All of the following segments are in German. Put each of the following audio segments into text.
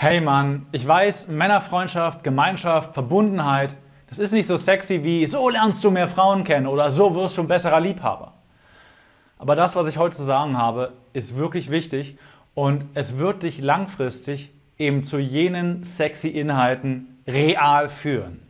Hey Mann, ich weiß, Männerfreundschaft, Gemeinschaft, Verbundenheit, das ist nicht so sexy wie so lernst du mehr Frauen kennen oder so wirst du ein besserer Liebhaber. Aber das, was ich heute zu sagen habe, ist wirklich wichtig und es wird dich langfristig eben zu jenen sexy Inhalten real führen.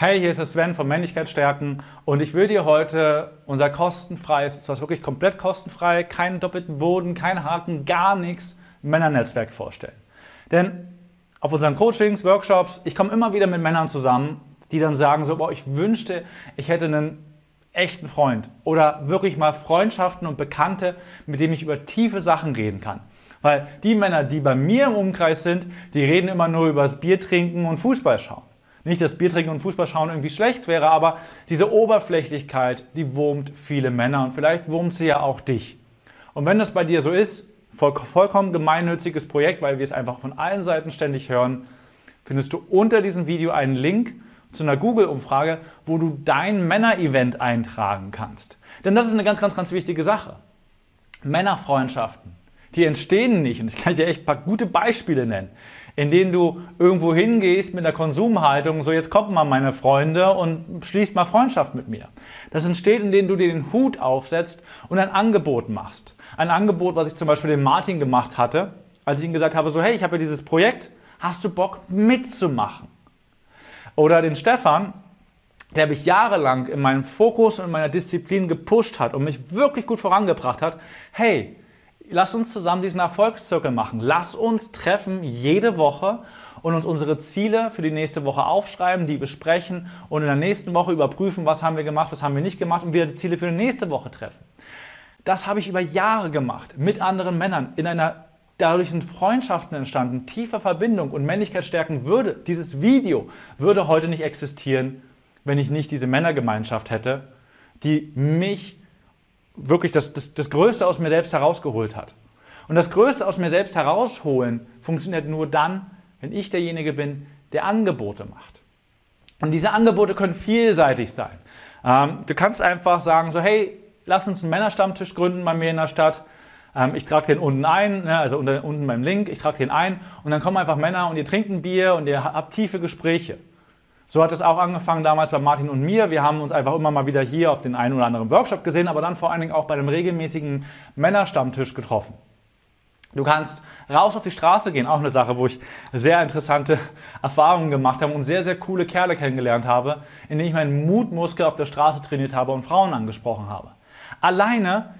Hey, hier ist der Sven von Männlichkeitsstärken und ich will dir heute unser kostenfreies, zwar wirklich komplett kostenfrei, keinen doppelten Boden, kein Haken, gar nichts, Männernetzwerk vorstellen. Denn auf unseren Coachings, Workshops, ich komme immer wieder mit Männern zusammen, die dann sagen so, boah, ich wünschte, ich hätte einen echten Freund oder wirklich mal Freundschaften und Bekannte, mit denen ich über tiefe Sachen reden kann. Weil die Männer, die bei mir im Umkreis sind, die reden immer nur über das Bier trinken und Fußball schauen. Nicht, dass Bier trinken und Fußball schauen irgendwie schlecht wäre, aber diese Oberflächlichkeit, die wurmt viele Männer und vielleicht wurmt sie ja auch dich. Und wenn das bei dir so ist, voll, vollkommen gemeinnütziges Projekt, weil wir es einfach von allen Seiten ständig hören, findest du unter diesem Video einen Link zu einer Google-Umfrage, wo du dein Männer-Event eintragen kannst. Denn das ist eine ganz, ganz, ganz wichtige Sache. Männerfreundschaften, die entstehen nicht, und ich kann dir echt ein paar gute Beispiele nennen, in denen du irgendwo hingehst mit einer Konsumhaltung, so jetzt kommen mal meine Freunde und schließt mal Freundschaft mit mir. Das entsteht, indem du dir den Hut aufsetzt und ein Angebot machst. Ein Angebot, was ich zum Beispiel dem Martin gemacht hatte, als ich ihm gesagt habe, so hey, ich habe ja dieses Projekt, hast du Bock mitzumachen? Oder den Stefan, der mich jahrelang in meinem Fokus und in meiner Disziplin gepusht hat und mich wirklich gut vorangebracht hat, hey, lass uns zusammen diesen Erfolgszirkel machen. Lass uns treffen jede Woche und uns unsere Ziele für die nächste Woche aufschreiben, die besprechen und in der nächsten Woche überprüfen, was haben wir gemacht, was haben wir nicht gemacht und wieder die Ziele für die nächste Woche treffen. Das habe ich über Jahre gemacht mit anderen Männern in einer Dadurch sind Freundschaften entstanden, tiefe Verbindung und Männlichkeit stärken würde. Dieses Video würde heute nicht existieren, wenn ich nicht diese Männergemeinschaft hätte, die mich wirklich das, das, das Größte aus mir selbst herausgeholt hat. Und das Größte aus mir selbst herausholen funktioniert nur dann, wenn ich derjenige bin, der Angebote macht. Und diese Angebote können vielseitig sein. Ähm, du kannst einfach sagen, so hey, lass uns einen Männerstammtisch gründen bei mir in der Stadt. Ähm, ich trage den unten ein, ne, also unter, unten beim Link, ich trage den ein und dann kommen einfach Männer und ihr trinkt ein Bier und ihr habt tiefe Gespräche. So hat es auch angefangen damals bei Martin und mir. Wir haben uns einfach immer mal wieder hier auf den einen oder anderen Workshop gesehen, aber dann vor allen Dingen auch bei einem regelmäßigen Männerstammtisch getroffen. Du kannst raus auf die Straße gehen, auch eine Sache, wo ich sehr interessante Erfahrungen gemacht habe und sehr, sehr coole Kerle kennengelernt habe, indem ich meinen Mutmuskel auf der Straße trainiert habe und Frauen angesprochen habe. Alleine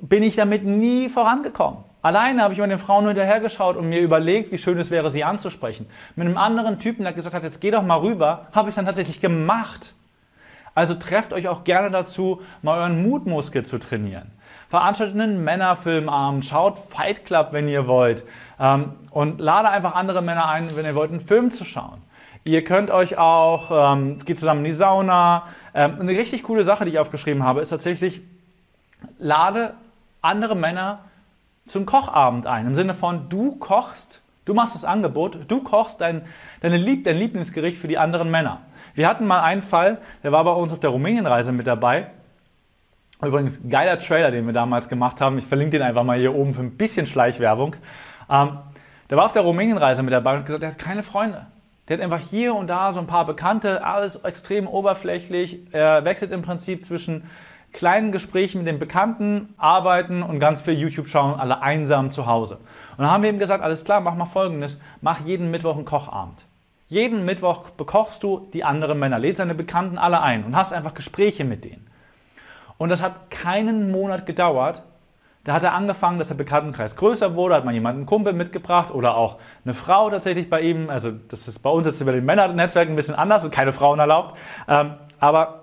bin ich damit nie vorangekommen. Alleine habe ich mir den Frauen hinterhergeschaut und mir überlegt, wie schön es wäre, sie anzusprechen. Mit einem anderen Typen, der gesagt hat, jetzt geh doch mal rüber, habe ich es dann tatsächlich gemacht. Also trefft euch auch gerne dazu, mal euren Mutmuskel zu trainieren. Veranstaltet einen Männerfilmabend, schaut Fight Club, wenn ihr wollt. Ähm, und lade einfach andere Männer ein, wenn ihr wollt, einen Film zu schauen. Ihr könnt euch auch, ähm, geht zusammen in die Sauna. Ähm, eine richtig coole Sache, die ich aufgeschrieben habe, ist tatsächlich, lade andere Männer zum Kochabend ein. Im Sinne von, du kochst, du machst das Angebot, du kochst dein, deine Lieb, dein Lieblingsgericht für die anderen Männer. Wir hatten mal einen Fall, der war bei uns auf der Rumänienreise mit dabei. Übrigens, geiler Trailer, den wir damals gemacht haben. Ich verlinke den einfach mal hier oben für ein bisschen Schleichwerbung. Ähm, der war auf der Rumänienreise mit dabei und hat gesagt, er hat keine Freunde. Der hat einfach hier und da so ein paar Bekannte, alles extrem oberflächlich. Er wechselt im Prinzip zwischen kleinen Gesprächen mit den Bekannten, arbeiten und ganz viel YouTube schauen, alle einsam zu Hause. Und dann haben wir ihm gesagt, alles klar, mach mal folgendes, mach jeden Mittwoch einen Kochabend. Jeden Mittwoch bekochst du die anderen Männer, lädst seine Bekannten alle ein und hast einfach Gespräche mit denen. Und das hat keinen Monat gedauert. Da hat er angefangen, dass der Bekanntenkreis größer wurde, hat mal jemanden einen Kumpel mitgebracht oder auch eine Frau tatsächlich bei ihm. Also das ist bei uns jetzt über den Männernetzwerk ein bisschen anders, keine Frauen erlaubt. Ähm, aber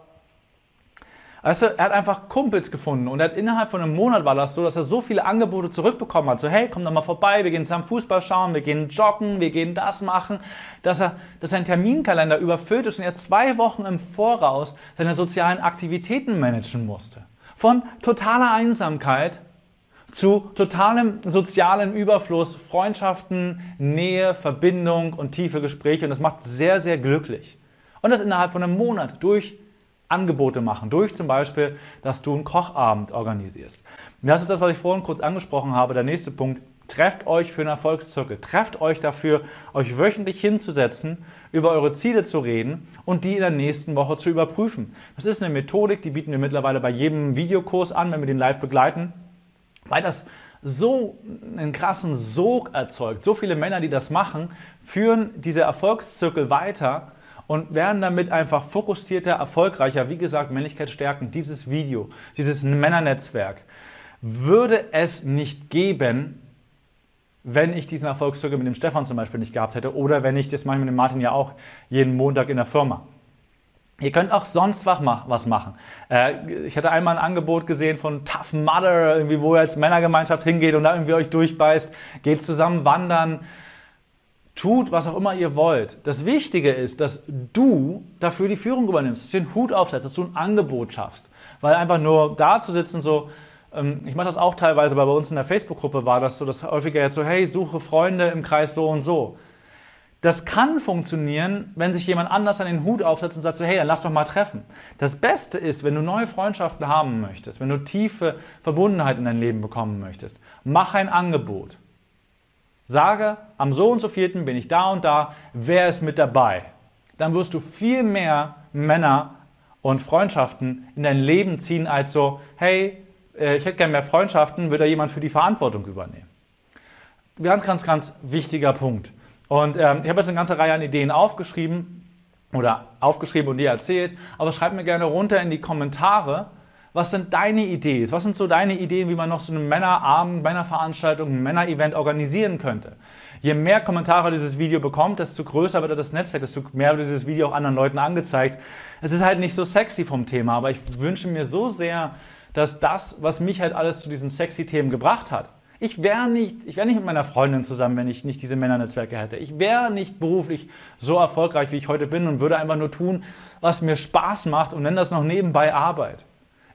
Weißt du, er hat einfach Kumpels gefunden und er hat innerhalb von einem Monat war das so, dass er so viele Angebote zurückbekommen hat. So, hey, komm doch mal vorbei, wir gehen zusammen Fußball schauen, wir gehen joggen, wir gehen das machen, dass er, dass sein Terminkalender überfüllt ist und er zwei Wochen im Voraus seine sozialen Aktivitäten managen musste. Von totaler Einsamkeit zu totalem sozialen Überfluss, Freundschaften, Nähe, Verbindung und tiefe Gespräche und das macht sehr, sehr glücklich. Und das innerhalb von einem Monat durch Angebote machen, durch zum Beispiel, dass du einen Kochabend organisierst. Und das ist das, was ich vorhin kurz angesprochen habe. Der nächste Punkt, Trefft euch für einen Erfolgszirkel. Trefft euch dafür, euch wöchentlich hinzusetzen, über eure Ziele zu reden und die in der nächsten Woche zu überprüfen. Das ist eine Methodik, die bieten wir mittlerweile bei jedem Videokurs an, wenn wir den live begleiten, weil das so einen krassen Sog erzeugt. So viele Männer, die das machen, führen diese Erfolgszirkel weiter und werden damit einfach fokussierter, erfolgreicher. Wie gesagt, Männlichkeit stärken. Dieses Video, dieses Männernetzwerk würde es nicht geben, wenn ich diesen Erfolgszirkel mit dem Stefan zum Beispiel nicht gehabt hätte oder wenn ich, das mache ich mit dem Martin ja auch jeden Montag in der Firma. Ihr könnt auch sonst was machen. Äh, ich hatte einmal ein Angebot gesehen von Tough Mother, irgendwie, wo ihr als Männergemeinschaft hingeht und da irgendwie euch durchbeißt. Geht zusammen wandern. Tut, was auch immer ihr wollt. Das Wichtige ist, dass du dafür die Führung übernimmst, dass du den Hut aufsetzt, dass du ein Angebot schaffst. Weil einfach nur da zu sitzen, so, ähm, ich mache das auch teilweise, weil bei uns in der Facebook-Gruppe war das so, dass häufiger jetzt so, hey, suche Freunde im Kreis so und so. Das kann funktionieren, wenn sich jemand anders an den Hut aufsetzt und sagt so, hey, dann lass doch mal treffen. Das Beste ist, wenn du neue Freundschaften haben möchtest, wenn du tiefe Verbundenheit in dein Leben bekommen möchtest, mach ein Angebot. Sage, am so und so vierten bin ich da und da, wer ist mit dabei? Dann wirst du viel mehr Männer und Freundschaften in dein Leben ziehen als so, hey, äh, ich hätte gerne mehr Freundschaften, würde da jemand für die Verantwortung übernehmen. Ganz, ganz, ganz wichtiger Punkt. Und ähm, ich habe jetzt eine ganze Reihe an Ideen aufgeschrieben oder aufgeschrieben und dir erzählt, aber schreib mir gerne runter in die Kommentare, was sind deine Ideen? Was sind so deine Ideen, wie man noch so einen Männerabend, Männerveranstaltung, ein Männerevent organisieren könnte? Je mehr Kommentare dieses Video bekommt, desto größer wird das Netzwerk, desto mehr wird dieses Video auch anderen Leuten angezeigt. Es ist halt nicht so sexy vom Thema, aber ich wünsche mir so sehr, dass das, was mich halt alles zu diesen sexy Themen gebracht hat, ich wäre nicht, ich nicht mit meiner Freundin zusammen, wenn ich nicht diese Männernetzwerke hätte. Ich wäre nicht beruflich so erfolgreich, wie ich heute bin und würde einfach nur tun, was mir Spaß macht und nenne das noch nebenbei Arbeit.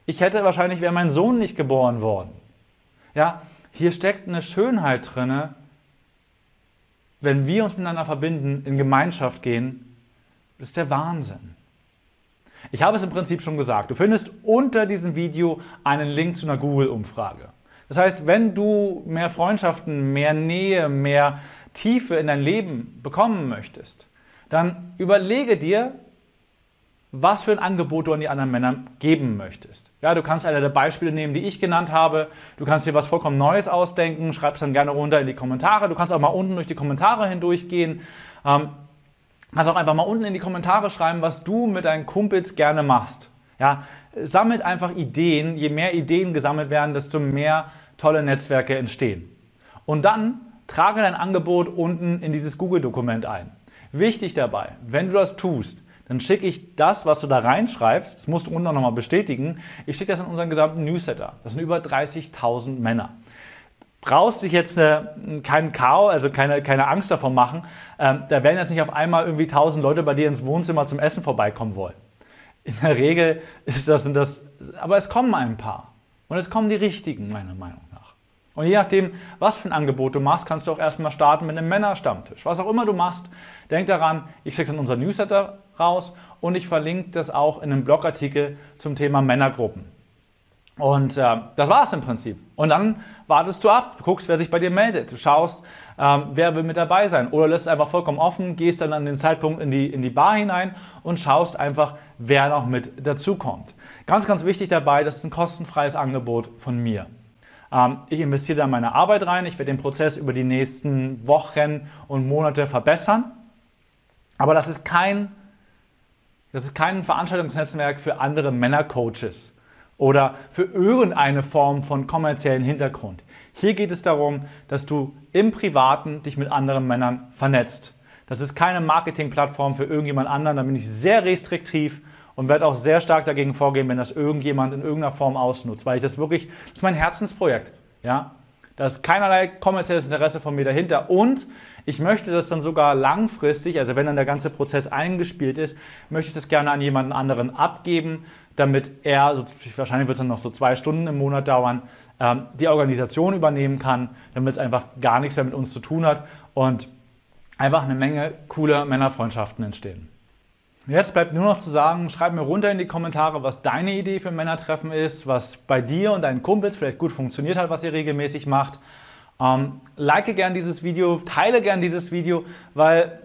Ich hätte wahrscheinlich, wäre mein Sohn nicht geboren worden. Ja, hier steckt eine Schönheit drinne, wenn wir uns miteinander verbinden, in Gemeinschaft gehen, das ist der Wahnsinn. Ich habe es im Prinzip schon gesagt. Du findest unter diesem Video einen Link zu einer Google-Umfrage. Das heißt, wenn du mehr Freundschaften, mehr Nähe, mehr Tiefe in dein Leben bekommen möchtest, dann überlege dir, was für ein Angebot du an die anderen Männer geben möchtest. Ja, du kannst eine der Beispiele nehmen, die ich genannt habe. Du kannst dir was vollkommen Neues ausdenken. Schreib es dann gerne runter in die Kommentare. Du kannst auch mal unten durch die Kommentare hindurchgehen. Ähm, kannst auch einfach mal unten in die Kommentare schreiben, was du mit deinen Kumpels gerne machst. Ja, sammelt einfach Ideen. Je mehr Ideen gesammelt werden, desto mehr tolle Netzwerke entstehen. Und dann trage dein Angebot unten in dieses Google-Dokument ein. Wichtig dabei, wenn du das tust, dann schicke ich das, was du da reinschreibst, das musst du unten nochmal bestätigen, ich schicke das in unseren gesamten Newsletter. Das sind über 30.000 Männer brauchst dich jetzt äh, keinen Chaos, also keine, keine Angst davon machen. Ähm, da werden jetzt nicht auf einmal irgendwie tausend Leute bei dir ins Wohnzimmer zum Essen vorbeikommen wollen. In der Regel ist das, das, aber es kommen ein paar. Und es kommen die richtigen, meiner Meinung nach. Und je nachdem, was für ein Angebot du machst, kannst du auch erstmal starten mit einem Männerstammtisch. Was auch immer du machst, denk daran, ich schicke es in unser Newsletter raus und ich verlinke das auch in einem Blogartikel zum Thema Männergruppen. Und äh, das war es im Prinzip. Und dann wartest du ab, du guckst, wer sich bei dir meldet, du schaust, ähm, wer will mit dabei sein. Oder lässt es einfach vollkommen offen, gehst dann an den Zeitpunkt in die, in die Bar hinein und schaust einfach, wer noch mit dazukommt. Ganz, ganz wichtig dabei, das ist ein kostenfreies Angebot von mir. Ähm, ich investiere da meine Arbeit rein, ich werde den Prozess über die nächsten Wochen und Monate verbessern. Aber das ist kein, das ist kein Veranstaltungsnetzwerk für andere Männercoaches oder für irgendeine Form von kommerziellen Hintergrund. Hier geht es darum, dass du im Privaten dich mit anderen Männern vernetzt. Das ist keine Marketingplattform für irgendjemand anderen. Da bin ich sehr restriktiv und werde auch sehr stark dagegen vorgehen, wenn das irgendjemand in irgendeiner Form ausnutzt, weil ich das wirklich, das ist mein Herzensprojekt. Ja? Da ist keinerlei kommerzielles Interesse von mir dahinter und ich möchte das dann sogar langfristig, also wenn dann der ganze Prozess eingespielt ist, möchte ich das gerne an jemanden anderen abgeben, damit er, wahrscheinlich wird es dann noch so zwei Stunden im Monat dauern, ähm, die Organisation übernehmen kann, damit es einfach gar nichts mehr mit uns zu tun hat und einfach eine Menge cooler Männerfreundschaften entstehen. Jetzt bleibt nur noch zu sagen, schreib mir runter in die Kommentare, was deine Idee für Männertreffen ist, was bei dir und deinen Kumpels vielleicht gut funktioniert hat, was ihr regelmäßig macht. Ähm, like gern dieses Video, teile gern dieses Video, weil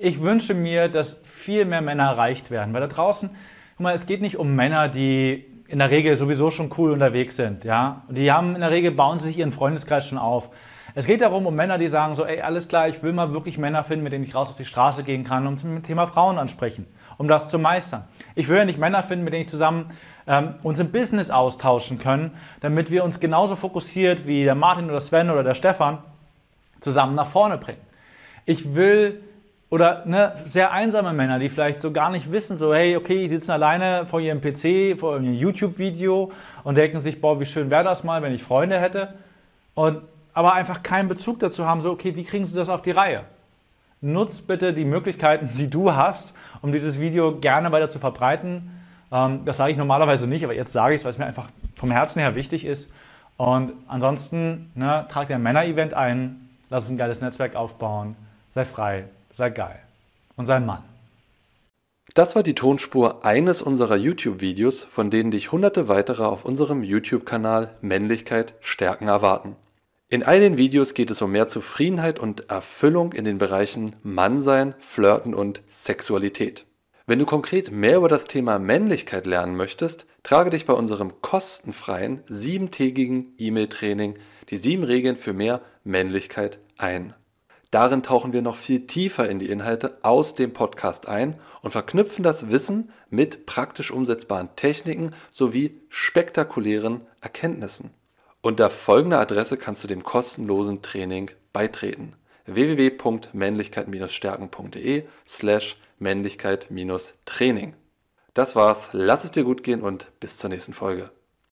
ich wünsche mir, dass viel mehr Männer erreicht werden. Weil da draußen, guck mal, es geht nicht um Männer, die in der Regel sowieso schon cool unterwegs sind. Ja? Die haben in der Regel, bauen sie sich ihren Freundeskreis schon auf. Es geht darum, um Männer, die sagen so, ey, alles klar, ich will mal wirklich Männer finden, mit denen ich raus auf die Straße gehen kann und zum Thema Frauen ansprechen, um das zu meistern. Ich will ja nicht Männer finden, mit denen ich zusammen ähm, uns im Business austauschen können, damit wir uns genauso fokussiert wie der Martin oder Sven oder der Stefan zusammen nach vorne bringen. Ich will oder ne, sehr einsame Männer, die vielleicht so gar nicht wissen, so hey, okay, die sitzen alleine vor ihrem PC, vor ihrem YouTube-Video und denken sich, boah, wie schön wäre das mal, wenn ich Freunde hätte. Und aber einfach keinen Bezug dazu haben, so, okay, wie kriegen sie das auf die Reihe? Nutz bitte die Möglichkeiten, die du hast, um dieses Video gerne weiter zu verbreiten. Ähm, das sage ich normalerweise nicht, aber jetzt sage ich es, weil es mir einfach vom Herzen her wichtig ist. Und ansonsten, ne, trag dir ein Männer-Event ein, lass uns ein geiles Netzwerk aufbauen, sei frei, sei geil und sei Mann. Das war die Tonspur eines unserer YouTube-Videos, von denen dich hunderte weitere auf unserem YouTube-Kanal Männlichkeit stärken erwarten. In all den Videos geht es um mehr Zufriedenheit und Erfüllung in den Bereichen Mannsein, Flirten und Sexualität. Wenn du konkret mehr über das Thema Männlichkeit lernen möchtest, trage dich bei unserem kostenfreien siebentägigen E-Mail-Training die sieben Regeln für mehr Männlichkeit ein. Darin tauchen wir noch viel tiefer in die Inhalte aus dem Podcast ein und verknüpfen das Wissen mit praktisch umsetzbaren Techniken sowie spektakulären Erkenntnissen. Unter folgender Adresse kannst du dem kostenlosen Training beitreten: www.männlichkeit-stärken.de slash Männlichkeit-Training. Das war's, lass es dir gut gehen und bis zur nächsten Folge.